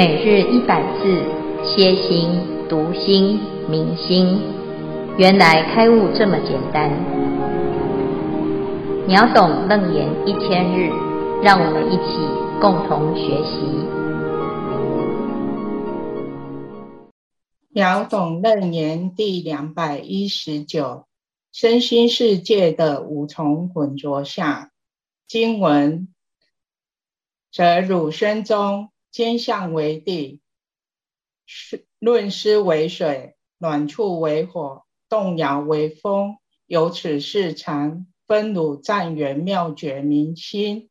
每日一百字，歇心、读心、明心，原来开悟这么简单。秒懂楞严一千日，让我们一起共同学习。秒懂楞严第两百一十九，身心世界的五重混浊下。经文：则汝身中。坚相为地，论湿为水，暖处为火，动摇为风。由此事禅分汝暂圆妙觉明心，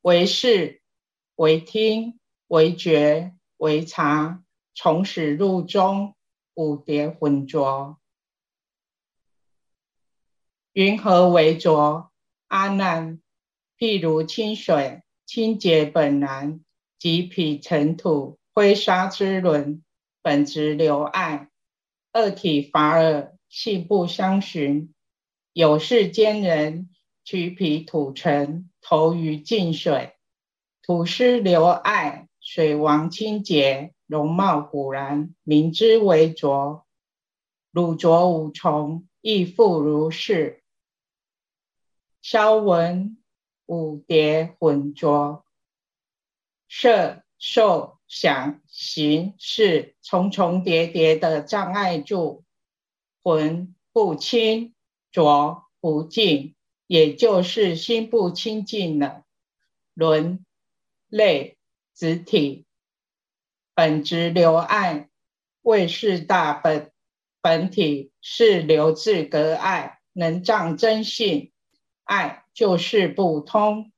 为视，为听，为觉，为察，从始入终，五叠浑浊。云何为浊？阿难，譬如清水，清洁本然。即彼尘土、灰沙之轮，本质流碍，二体法尔，性不相寻。有世间人取彼土尘，投于净水，土湿流碍，水王清洁，容貌古然，名之为浊。汝浊五重，亦复如是。消文五蝶混浊。色、受、想、行、识，重重叠叠的障碍住，浑不清，浊不净，也就是心不清净了。轮、类、子体，本质流碍，谓是大本本体是流自隔碍，能障真性，碍就是不通，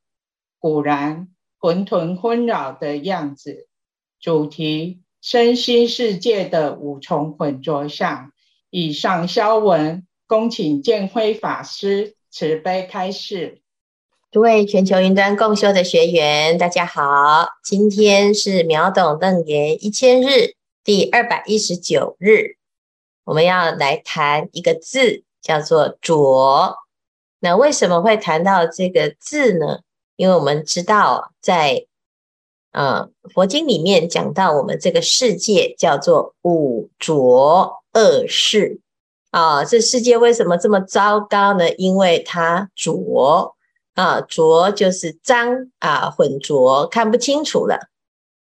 古然。混沌纷扰的样子，主题身心世界的五重混浊相。以上消文，恭请建辉法师慈悲开示。诸位全球云端共修的学员，大家好，今天是秒懂楞严一千日第二百一十九日，我们要来谈一个字，叫做浊。那为什么会谈到这个字呢？因为我们知道，在呃佛经里面讲到，我们这个世界叫做五浊恶世啊。这世界为什么这么糟糕呢？因为它浊啊，浊就是脏啊，混浊，看不清楚了。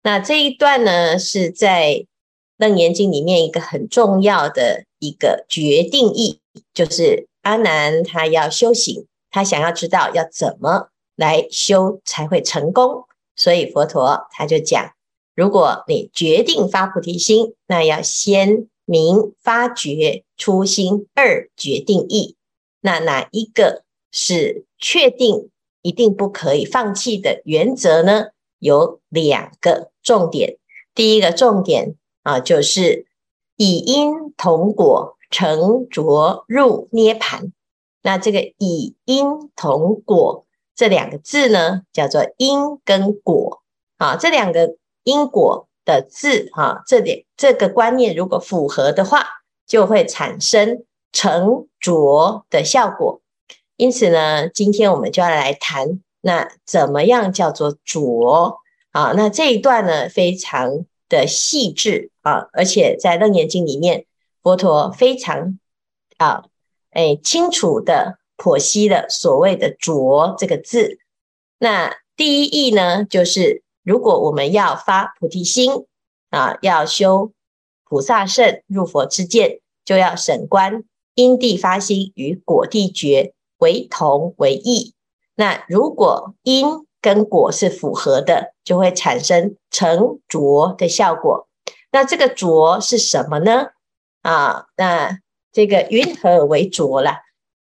那这一段呢，是在《楞严经》里面一个很重要的一个决定义，就是阿难他要修行，他想要知道要怎么。来修才会成功，所以佛陀他就讲：如果你决定发菩提心，那要先明发觉初心二决定义。那哪一个是确定一定不可以放弃的原则呢？有两个重点。第一个重点啊，就是以因同果成着入涅槃。那这个以因同果。这两个字呢，叫做因跟果啊。这两个因果的字哈，这点这个观念如果符合的话，就会产生成浊的效果。因此呢，今天我们就要来谈，那怎么样叫做浊啊？那这一段呢，非常的细致啊，而且在《楞严经》里面，佛陀非常啊，哎，清楚的。剖析了所谓的“浊”这个字，那第一义呢，就是如果我们要发菩提心啊，要修菩萨圣入佛之见，就要审观因地发心与果地觉为同为异。那如果因跟果是符合的，就会产生成浊的效果。那这个浊是什么呢？啊，那这个云何为浊了？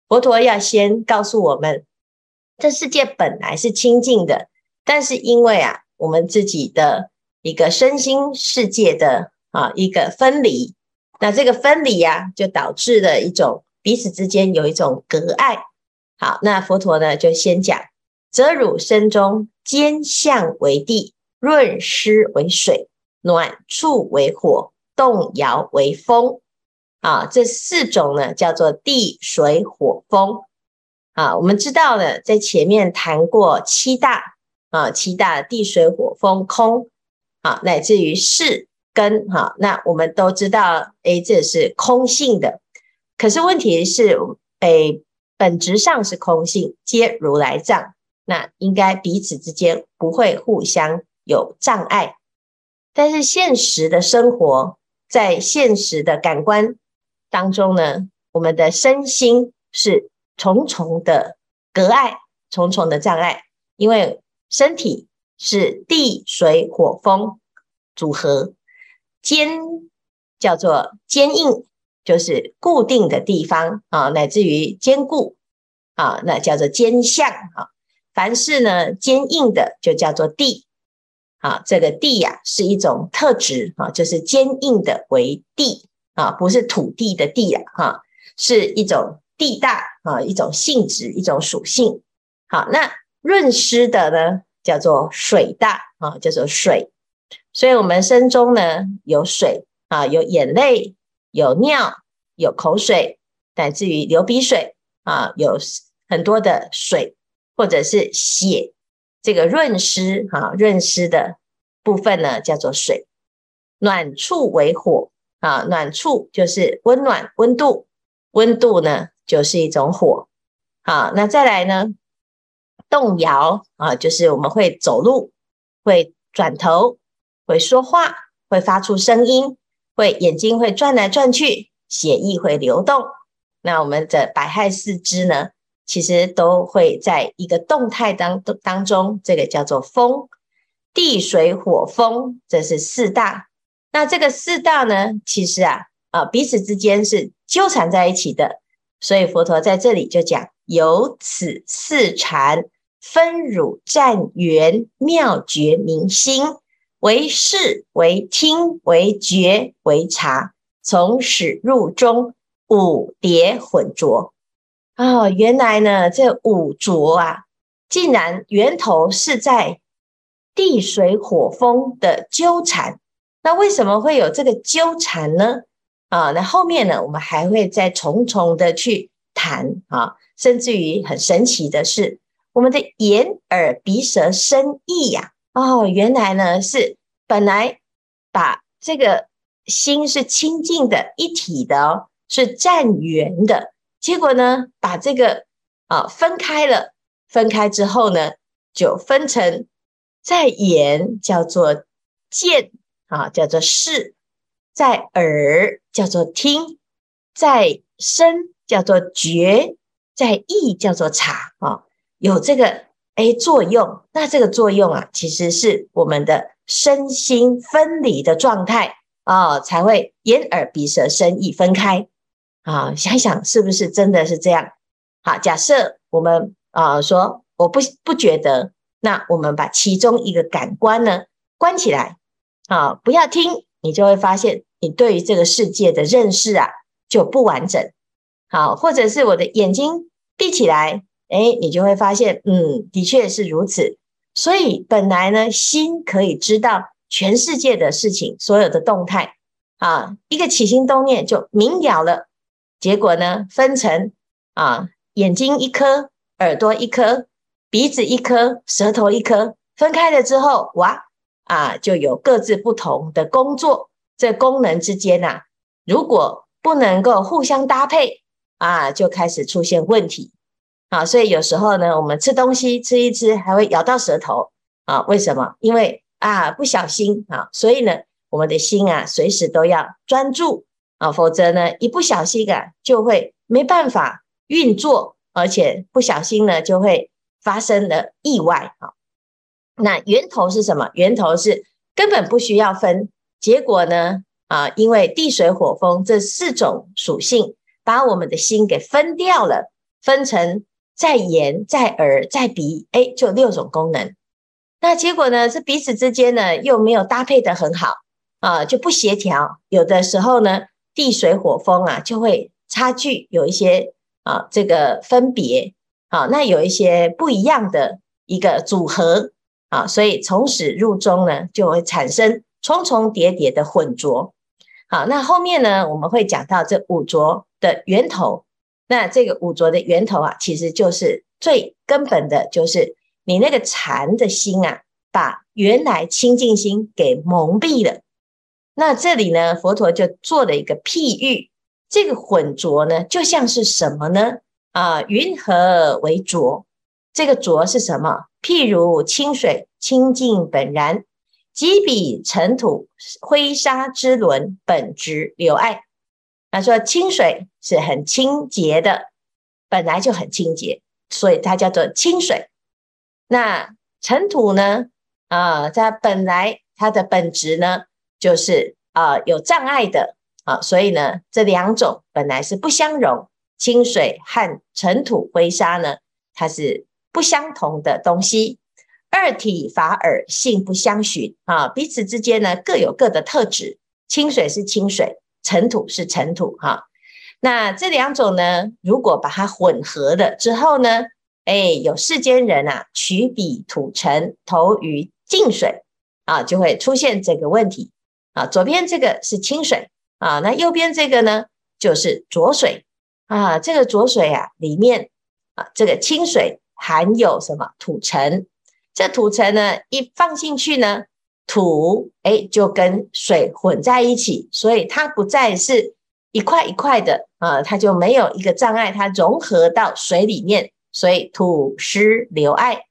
佛陀要先告诉我们，这世界本来是清净的，但是因为啊，我们自己的一个身心世界的啊一个分离，那这个分离呀、啊，就导致了一种彼此之间有一种隔碍。好，那佛陀呢就先讲：则汝身中坚相为地，润湿为水，暖处为火，动摇为风。啊，这四种呢叫做地水火风。啊，我们知道了，在前面谈过七大啊，七大地水火风空。啊，乃至于识根，哈，那我们都知道，哎，这是空性的。可是问题是，哎，本质上是空性，皆如来藏，那应该彼此之间不会互相有障碍。但是现实的生活，在现实的感官当中呢，我们的身心是重重的隔碍，重重的障碍，因为身体是地水火风组合，坚叫做坚硬，就是固定的地方啊，乃至于坚固啊，那叫做坚相啊。凡是呢坚硬的，就叫做地啊。这个地呀、是一种特质啊，就是坚硬的为地啊，不是土地的地啊，哈，是一种地大啊，一种性质，一种属性。好，那润湿的呢，叫做水大啊，叫做水。所以，我们身中呢有水啊，有眼泪，有尿，有口水，乃至于流鼻水啊，有很多的水或者是血，这个润湿啊，润湿的部分呢叫做水。暖处为火啊，暖处就是温暖温度，温度呢就是一种火。好，那再来呢？动摇啊，就是我们会走路，会转头，会说话，会发出声音，会眼睛会转来转去，血液会流动。那我们的百骸四肢呢，其实都会在一个动态当当中，这个叫做风，地水火风，这是四大。那这个四大呢，其实啊啊彼此之间是纠缠在一起的。所以佛陀在这里就讲，由此四禅。分乳战缘妙觉明心，为视为听为觉为察，从始入终五叠混浊。哦，原来呢这五浊啊，竟然源头是在地水火风的纠缠。那为什么会有这个纠缠呢？啊，那后面呢，我们还会再重重的去谈啊，甚至于很神奇的是。我们的眼、耳、鼻、舌、身、意呀，哦，原来呢是本来把这个心是清净的一体的哦，是战缘的。结果呢，把这个啊分开了，分开之后呢，就分成在眼叫做见啊，叫做视；在耳叫做听；在身叫做觉；在意叫做察啊。有这个哎作用，那这个作用啊，其实是我们的身心分离的状态啊，才会眼耳鼻舌身意分开啊。想一想是不是真的是这样？好，假设我们啊说我不不觉得，那我们把其中一个感官呢关起来啊，不要听，你就会发现你对于这个世界的认识啊就不完整。好，或者是我的眼睛闭起来。哎，你就会发现，嗯，的确是如此。所以本来呢，心可以知道全世界的事情，所有的动态啊，一个起心动念就明了了。结果呢，分成啊，眼睛一颗，耳朵一颗，鼻子一颗，舌头一颗，分开了之后，哇啊，就有各自不同的工作。这功能之间呐，如果不能够互相搭配啊，就开始出现问题。啊，所以有时候呢，我们吃东西吃一吃，还会咬到舌头啊？为什么？因为啊，不小心啊，所以呢，我们的心啊，随时都要专注啊，否则呢，一不小心啊，就会没办法运作，而且不小心呢，就会发生了意外啊。那源头是什么？源头是根本不需要分，结果呢，啊，因为地水火风这四种属性，把我们的心给分掉了，分成。在眼，在耳，在鼻，哎，就六种功能。那结果呢？是彼此之间呢，又没有搭配得很好啊，就不协调。有的时候呢，地水火风啊，就会差距有一些啊，这个分别啊，那有一些不一样的一个组合啊，所以从始入终呢，就会产生重重叠叠的混浊。好，那后面呢，我们会讲到这五浊的源头。那这个五浊的源头啊，其实就是最根本的，就是你那个禅的心啊，把原来清净心给蒙蔽了。那这里呢，佛陀就做了一个譬喻，这个混浊呢，就像是什么呢？啊，云何为浊？这个浊是什么？譬如清水清净本然，即彼尘土灰沙之轮本质流爱。他说清水是很清洁的，本来就很清洁，所以它叫做清水。那尘土呢？啊，它本来它的本质呢，就是啊有障碍的啊，所以呢，这两种本来是不相容，清水和尘土灰沙呢，它是不相同的东西，二体法尔性不相寻啊，彼此之间呢各有各的特质，清水是清水，尘土是尘土哈、那这两种呢，如果把它混合了之后呢，哎，有世间人啊，取彼土尘投于净水啊，就会出现这个问题啊。左边这个是清水啊，那右边这个呢就是浊水啊。这个浊水啊里面啊，这个清水含有什么土尘？这土尘呢一放进去呢，土哎就跟水混在一起，所以它不再是一块一块的啊，它就没有一个障碍，它融合到水里面，所以土湿流爱。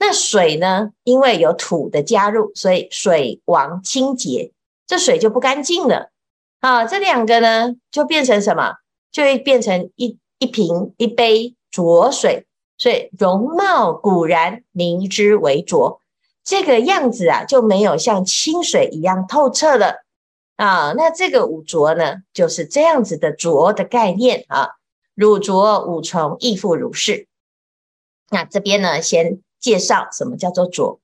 那水呢？因为有土的加入，所以水王清洁，这水就不干净了。啊，这两个呢，就变成什么？就会变成一一瓶一杯浊水。所以容貌古然，凝之为浊。这个样子啊，就没有像清水一样透彻了。啊，那这个五浊呢，就是这样子的浊的概念啊。汝浊五重亦复如是。那这边呢，先。介绍什么叫做浊？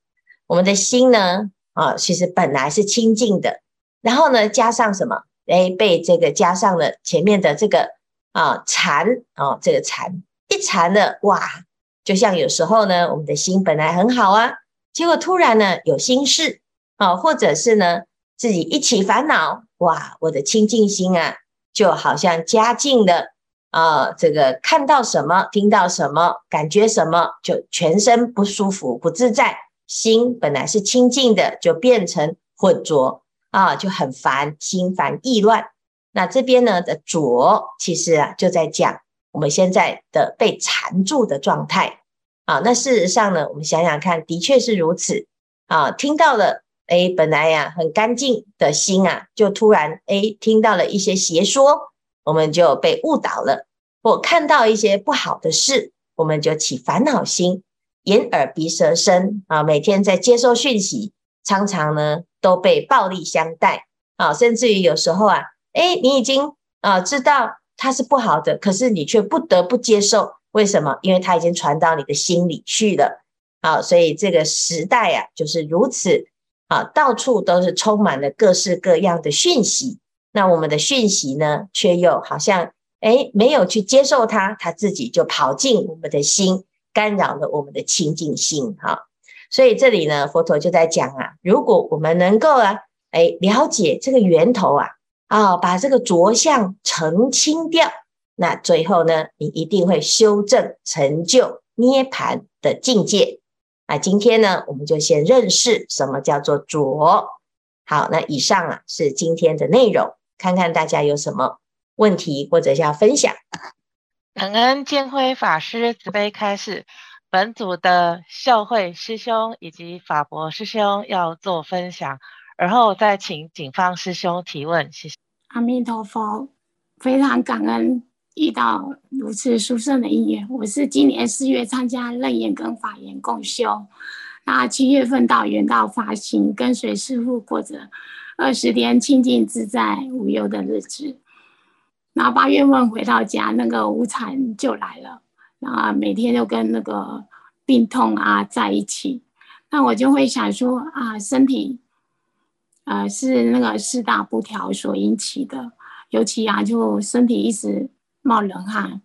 我们的心呢？啊，其实本来是清净的，然后呢，加上什么？哎，被这个加上了前面的这个啊禅啊，这个禅一缠了，哇，就像有时候呢，我们的心本来很好啊，结果突然呢有心事啊，或者是呢自己一起烦恼，哇，我的清净心啊，就好像加进了。啊，这个看到什么，听到什么，感觉什么，就全身不舒服、不自在。心本来是清净的，就变成混浊啊，就很烦，心烦意乱。那这边呢的浊，其实啊就在讲我们现在的被缠住的状态啊。那事实上呢，我们想想看，的确是如此啊。听到了，哎，本来呀、很干净的心啊，就突然哎听到了一些邪说。我们就被误导了，或看到一些不好的事，我们就起烦恼心，眼耳鼻舌身啊，每天在接受讯息，常常呢都被暴力相待啊，甚至于有时候啊，诶，你已经啊知道它是不好的，可是你却不得不接受，为什么？因为它已经传到你的心里去了啊，所以这个时代啊就是如此啊，到处都是充满了各式各样的讯息。那我们的讯息呢，却又好像诶没有去接受它，它自己就跑进我们的心，干扰了我们的清净心哈。所以这里呢，佛陀就在讲啊，如果我们能够啊，诶了解这个源头啊，啊，把这个着相澄清掉，那最后呢，你一定会修正成就涅槃的境界。啊，今天呢，我们就先认识什么叫做着。好，那以上啊是今天的内容。看看大家有什么问题或者要分享。感恩建辉法师慈悲开示，本组的孝慧师兄以及法博师兄要做分享，而后再请警方师兄提问。谢谢。阿弥陀佛，非常感恩遇到如此殊胜的因缘。我是今年四月参加楞严跟法缘共修，那七月份到圆道发行，跟随师父过着。二十天清净自在无忧的日子，然后八月份回到家，那个无常就来了，然后每天都跟那个病痛啊在一起，那我就会想说啊，身体，呃，是那个四大不调所引起的，尤其啊，就身体一直冒冷汗，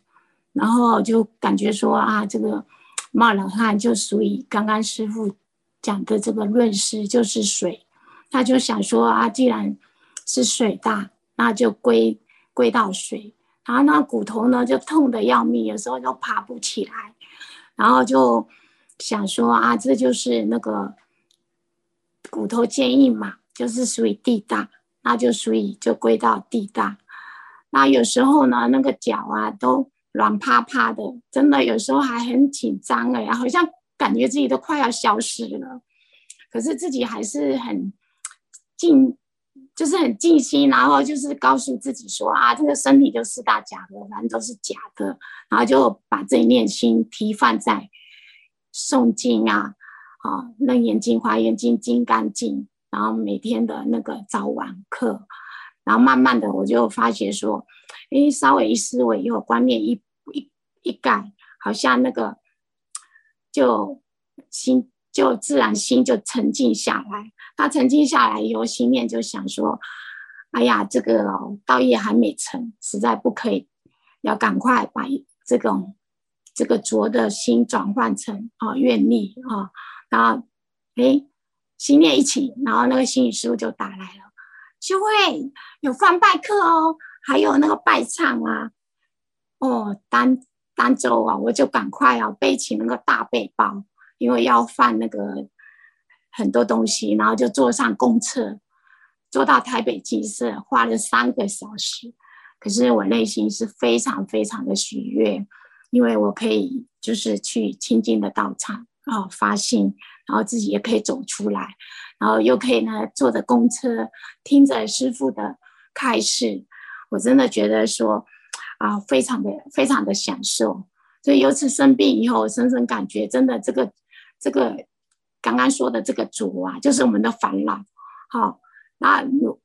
然后就感觉说啊，这个冒冷汗就属于刚刚师傅讲的这个论师，就是水。他就想说啊，既然是水大，那就归归到水。然后那骨头呢，就痛得要命，有时候就爬不起来。然后就想说啊，这就是那个骨头坚硬嘛，就是属于地大，那就属于就归到地大。那有时候呢，那个脚啊都软趴趴的，真的有时候还很紧张哎，好像感觉自己都快要消失了，可是自己还是很静，就是很静心，然后就是告诉自己说啊，这个身体就四大假的，反正都是假的，然后就把这一念心提放在诵经啊，啊，楞严经、华严经、金刚经，然后每天的那个早晚课。然后慢慢的，我就发觉说，哎，稍微一思维以后，观念一一一改，好像那个就心就自然心就沉静下来。他沉静下来以后，心念就想说，哎呀，这个道业还没成，实在不可以，要赶快把这种这个浊的心转换成啊愿力啊。然后，哎，心念一起，然后那个心语师父就打来了。就会有放拜课哦，还有那个拜唱啊，哦，当当周啊，我就赶快啊背起那个大背包，因为要放那个很多东西，然后就坐上公车，坐到台北鸡舍，花了三个小时。可是我内心是非常非常的喜悦，因为我可以就是去清净的道场啊发心，然后自己也可以走出来。然后又可以呢，坐着公车，听着师傅的开示，我真的觉得说，啊，非常的非常的享受。所以由此生病以后，深深感觉，真的这个这个刚刚说的这个主啊，就是我们的烦恼。好，那有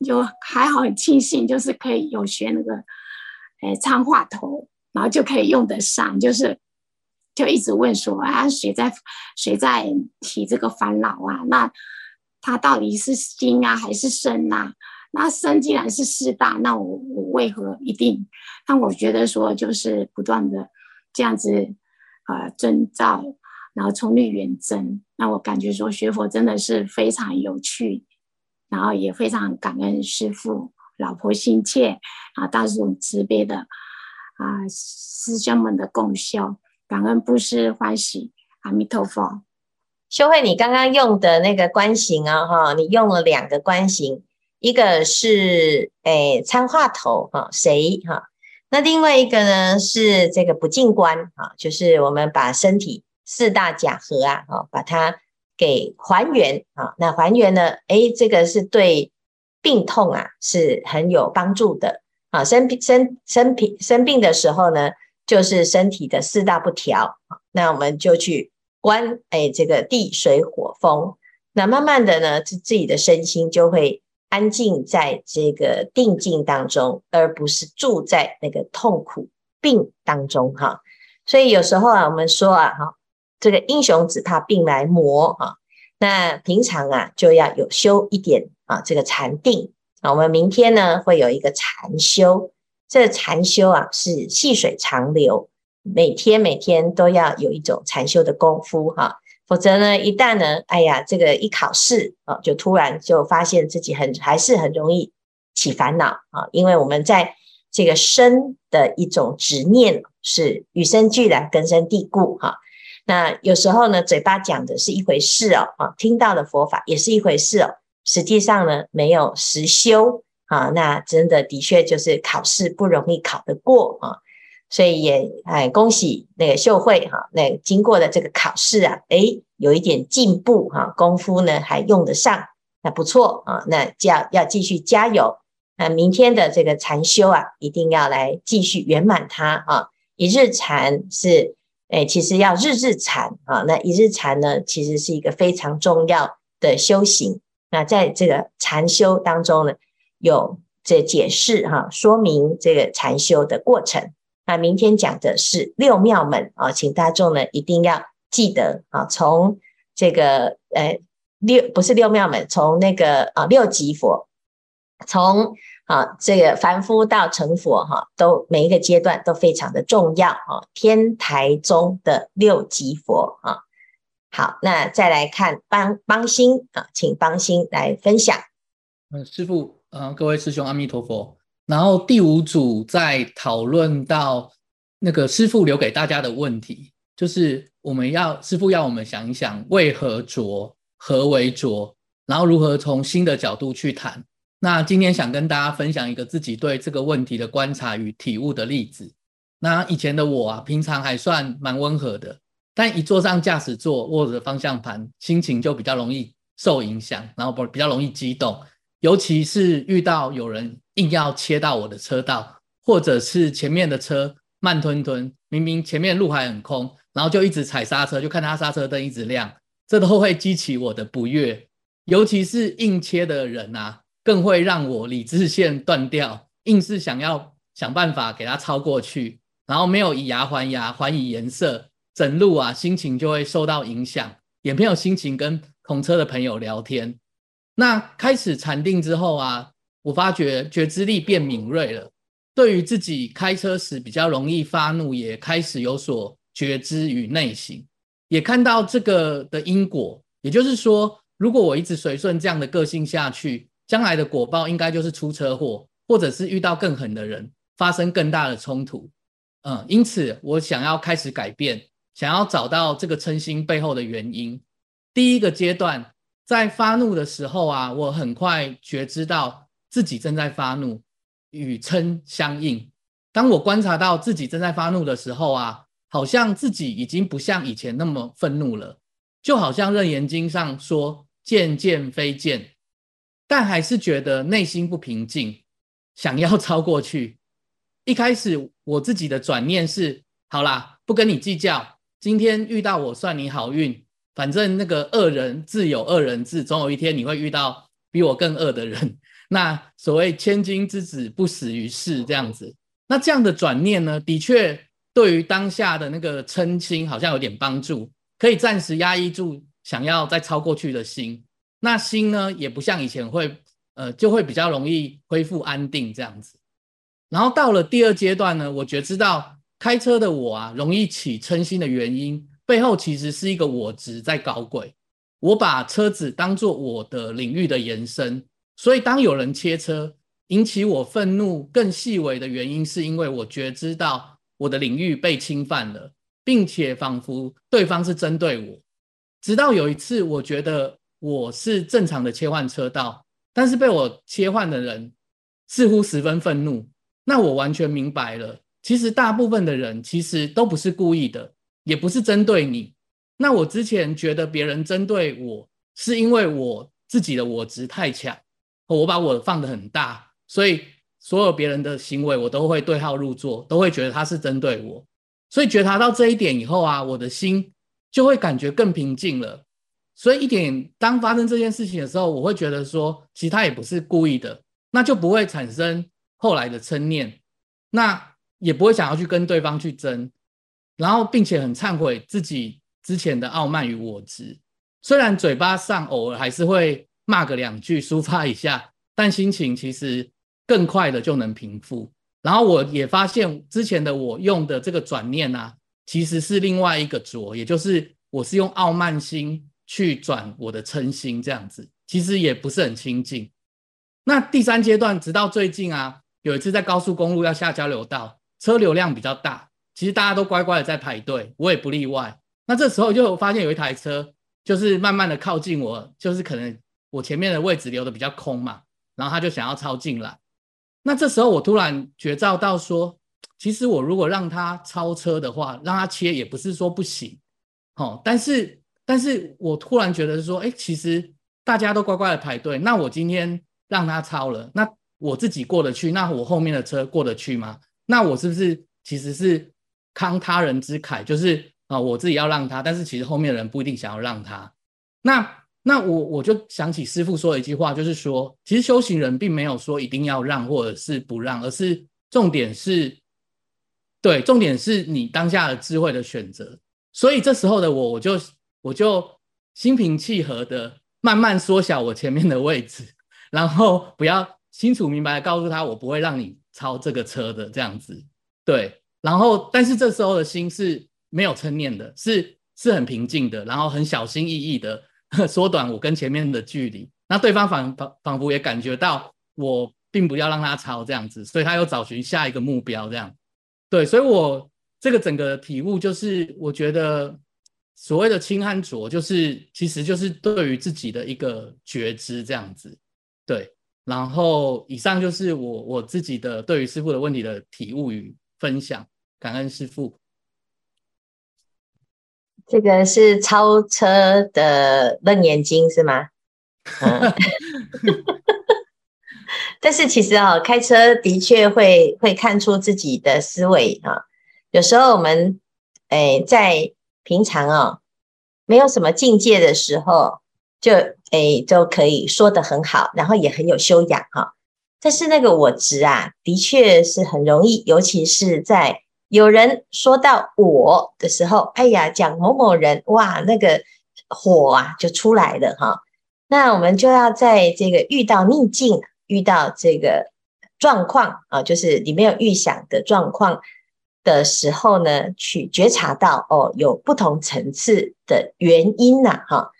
有还好很庆幸，就是可以有学那个，哎，唱话头，然后就可以用得上，就是。就一直问说啊，谁在谁在提这个烦恼啊？那他到底是心啊，还是身呐、那身既然是四大，那我我为何一定？那我觉得说，就是不断的这样子啊，遵照，然后从律远征。那我感觉说学佛真的是非常有趣，然后也非常感恩师父、老婆心切啊，大众慈悲的啊，师兄们的共修。感恩布施欢喜，阿弥陀佛。修慧，你刚刚用的那个观行啊，哈，你用了两个观行，一个是诶参话头哈，谁哈？那另外一个呢是这个不净观啊，就是我们把身体四大假合啊，哈，把它给还原啊。那还原呢，诶，这个是对病痛啊是很有帮助的啊。生病生生病生病的时候呢。就是身体的四大不调，那我们就去观，哎，这个地水火风，那慢慢的呢，自自己的身心就会安静在这个定境当中，而不是住在那个痛苦病当中哈。所以有时候啊，我们说啊，哈，这个英雄只怕病来磨哈。那平常啊，就要有修一点啊，这个禅定啊。我们明天呢，会有一个禅修。这禅修啊，是细水长流，每天每天都要有一种禅修的功夫哈，否则呢，一旦呢，哎呀，这个一考试啊，就突然就发现自己很还是很容易起烦恼啊，因为我们在这个身的一种执念是与生俱来、根深蒂固哈。那有时候呢，嘴巴讲的是一回事哦，啊，听到的佛法也是一回事哦，实际上呢，没有实修。啊，那真的的确就是考试不容易考得过啊，所以也哎恭喜那个秀慧哈，那经过了这个考试啊，诶，有一点进步哈，功夫呢还用得上，那不错啊，那就要要继续加油，那明天的这个禅修啊，一定要来继续圆满它啊，一日禅是诶，其实要日日禅啊，那一日禅呢，其实是一个非常重要的修行，那在这个禅修当中呢。有这解释哈，说明这个禅修的过程。那明天讲的是六妙门啊，请大众呢一定要记得啊，从这个呃六不是六妙门，从那个啊六级佛，从啊这个凡夫到成佛哈，都每一个阶段都非常的重要啊。天台宗的六级佛啊，好，那再来看帮帮星啊，请帮星来分享。嗯，师父。嗯，各位师兄，阿弥陀佛。然后第五组在讨论到那个师父留给大家的问题，就是我们要师父要我们想一想，为何浊？何为浊？然后如何从新的角度去谈。那今天想跟大家分享一个自己对这个问题的观察与体悟的例子。那以前的我啊，平常还算蛮温和的，但一坐上驾驶座，握着方向盘，心情就比较容易受影响，然后不比较容易激动，尤其是遇到有人硬要切到我的车道，或者是前面的车慢吞吞，明明前面路还很空，然后就一直踩刹车，就看他刹车灯一直亮，这都会激起我的不悦。尤其是硬切的人啊，更会让我理智线断掉，硬是想要想办法给他超过去，然后没有以牙还牙，还以颜色，整路啊心情就会受到影响，也没有心情跟同车的朋友聊天。那开始禅定之后啊，我发觉觉知力变敏锐了，对于自己开车时比较容易发怒，也开始有所觉知与内省，也看到这个的因果，也就是说。如果我一直随顺这样的个性下去，将来的果报应该就是出车祸，或者是遇到更狠的人，发生更大的冲突。嗯，因此我想要开始改变，想要找到这个嗔心背后的原因。第一个阶段，在发怒的时候啊，我很快觉知到自己正在发怒，与嗔相应。当我观察到自己正在发怒的时候啊，好像自己已经不像以前那么愤怒了。就好像《楞严经》上说“见见非见”，但还是觉得内心不平静，想要超过去。一开始我自己的转念是：好啦，不跟你计较，今天遇到我算你好运。反正那个恶人自有恶人治，总有一天你会遇到比我更恶的人。那所谓千金之子不死于世这样子，那这样的转念呢，的确对于当下的那个嗔心好像有点帮助。可以暂时压抑住想要再超过去的心，那心呢也不像以前会，呃，就会比较容易恢复安定这样子。然后到了第二阶段呢，我觉知到开车的我啊，容易起嗔心的原因背后其实是一个我执在搞鬼。我把车子当做我的领域的延伸，所以当有人切车引起我愤怒，更细微的原因是因为我觉知到我的领域被侵犯了。并且仿佛对方是针对我，直到有一次，我觉得我是正常的切换车道，但是被我切换的人似乎十分愤怒。那我完全明白了，其实大部分的人其实都不是故意的，也不是针对你。那我之前觉得别人针对我，是因为我自己的我执太强，我把我放得很大，所以所有别人的行为我都会对号入座，都会觉得他是针对我。所以觉察到这一点以后啊，我的心就会感觉更平静了。所以一点，当发生这件事情的时候，我会觉得说，其实他也不是故意的，那就不会产生后来的嗔念，那也不会想要去跟对方去争，然后并且很忏悔自己之前的傲慢与我执。虽然嘴巴上偶尔还是会骂个两句，抒发一下，但心情其实更快的就能平复。然后我也发现，之前的我用的这个转念啊，其实是另外一个浊，也就是我是用傲慢心去转我的嗔心，这样子其实也不是很清净。那第三阶段，直到最近啊，有一次在高速公路要下交流道，车流量比较大，其实大家都乖乖的在排队，我也不例外。那这时候就发现有一台车，就是慢慢的靠近我，就是可能我前面的位置留的比较空嘛，然后他就想要超进来。那这时候我突然觉照到说，其实我如果让他超车的话，让他切也不是说不行，哦，但是但是我突然觉得说，哎，其实大家都乖乖的排队，那我今天让他超了，那我自己过得去，那我后面的车过得去吗？那我是不是其实是慷他人之慨，就是啊，我自己要让他，但是其实后面的人不一定想要让他，那。那我我就想起师父说的一句话，就是说，其实修行人并没有说一定要让或者是不让，而是重点是，对，重点是你当下的智慧的选择。所以这时候的我，我就我就心平气和的慢慢缩小我前面的位置，然后不要清楚明白的告诉他，我不会让你超这个车的这样子。对，然后但是这时候的心是没有嗔念的，是是很平静的，然后很小心翼翼的。缩短我跟前面的距离，那对方仿仿仿佛也感觉到我并不要让他超这样子，所以他又找寻下一个目标这样。对，所以我这个整个体悟就是，我觉得所谓的清和浊，就是其实就是对于自己的一个觉知这样子。对，然后以上就是我我自己的对于师傅的问题的体悟与分享，感恩师父。这个是超车的楞严经是吗？嗯、但是其实啊、哦，开车的确会会看出自己的思维啊。有时候我们诶在平常啊、哦，没有什么境界的时候，就诶就可以说得很好，然后也很有修养哈、哦。但是那个我执啊，的确是很容易，尤其是在。有人说到我的时候，哎呀，讲某某人，哇，那个火啊就出来了哈。那我们就要在这个遇到逆境、遇到这个状况啊，就是你没有预想的状况的时候呢，去觉察到哦，有不同层次的原因呐，哈。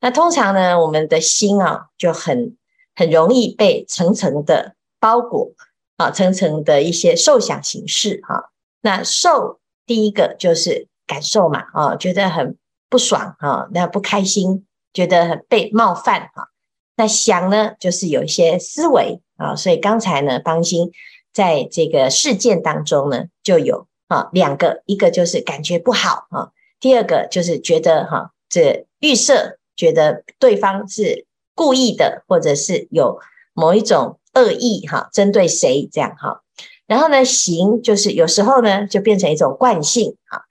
那通常呢，我们的心啊就很很容易被层层的包裹啊，层层的一些受想形式哈。那受第一个就是感受嘛，啊，觉得很不爽啊，那不开心，觉得很被冒犯哈。那想呢，就是有一些思维啊，所以刚才呢，邦歆在这个事件当中呢，就有啊两个，一个就是感觉不好啊，第二个就是觉得哈，这预设觉得对方是故意的，或者是有某一种恶意哈，针对谁这样哈。然后呢，行就是有时候呢，就变成一种惯性啊。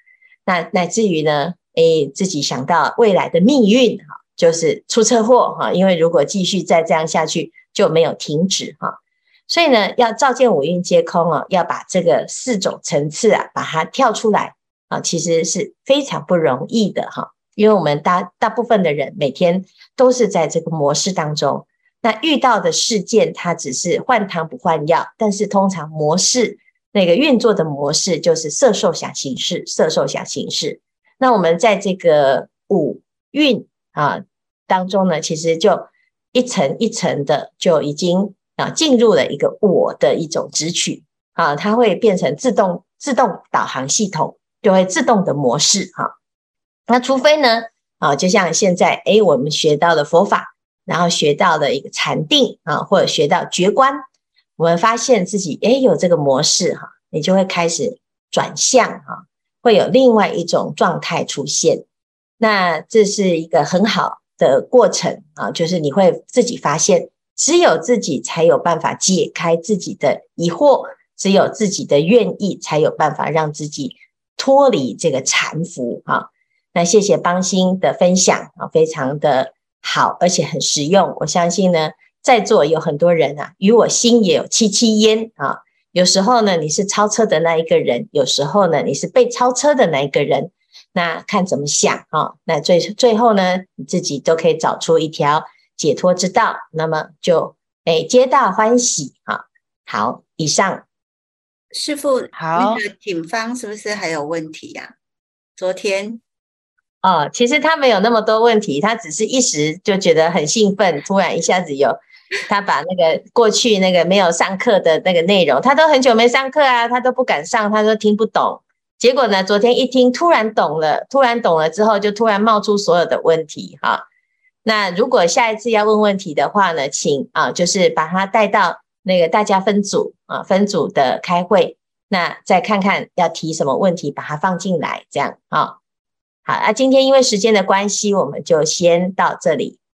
那乃至于呢，诶，自己想到未来的命运哈，就是出车祸哈。因为如果继续再这样下去，就没有停止哈。所以呢，要照见五蕴皆空啊，要把这个四种层次啊，把它跳出来啊，其实是非常不容易的哈。因为我们大大部分的人每天都是在这个模式当中。那遇到的事件，它只是换汤不换药，但是通常模式那个运作的模式就是色受想行识，色受想行识。那我们在这个五蕴啊当中呢，其实就一层一层的就已经啊进入了一个我的一种执取啊，它会变成自动自动导航系统，就会自动的模式哈。那除非呢啊，就像现在诶，我们学到的佛法。然后学到的一个禅定啊，或者学到觉观，我们发现自己诶有这个模式哈，你就会开始转向哈，会有另外一种状态出现。那这是一个很好的过程啊，就是你会自己发现，只有自己才有办法解开自己的疑惑，只有自己的愿意才有办法让自己脱离这个缠缚啊。那谢谢邦心的分享啊，非常的。好，而且很实用。我相信呢，在座有很多人啊，与我心也有戚戚焉啊。有时候呢，你是超车的那一个人；有时候呢，你是被超车的那一个人。那看怎么想啊？那最最后呢，你自己都可以找出一条解脱之道。那么就诶，皆大欢喜啊。好，以上师傅，好，那个警方是不是还有问题呀、啊？昨天。哦，其实他没有那么多问题，他只是一时就觉得很兴奋，突然一下子有他把那个过去那个没有上课的那个内容，他都很久没上课啊，他都不敢上，他都听不懂。结果呢，昨天一听，突然懂了，突然懂了之后，就突然冒出所有的问题哈。那如果下一次要问问题的话呢，请啊，就是把他带到那个大家分组啊，分组的开会，那再看看要提什么问题，把它放进来，这样啊。好，那今天因为时间的关系，我们就先到这里。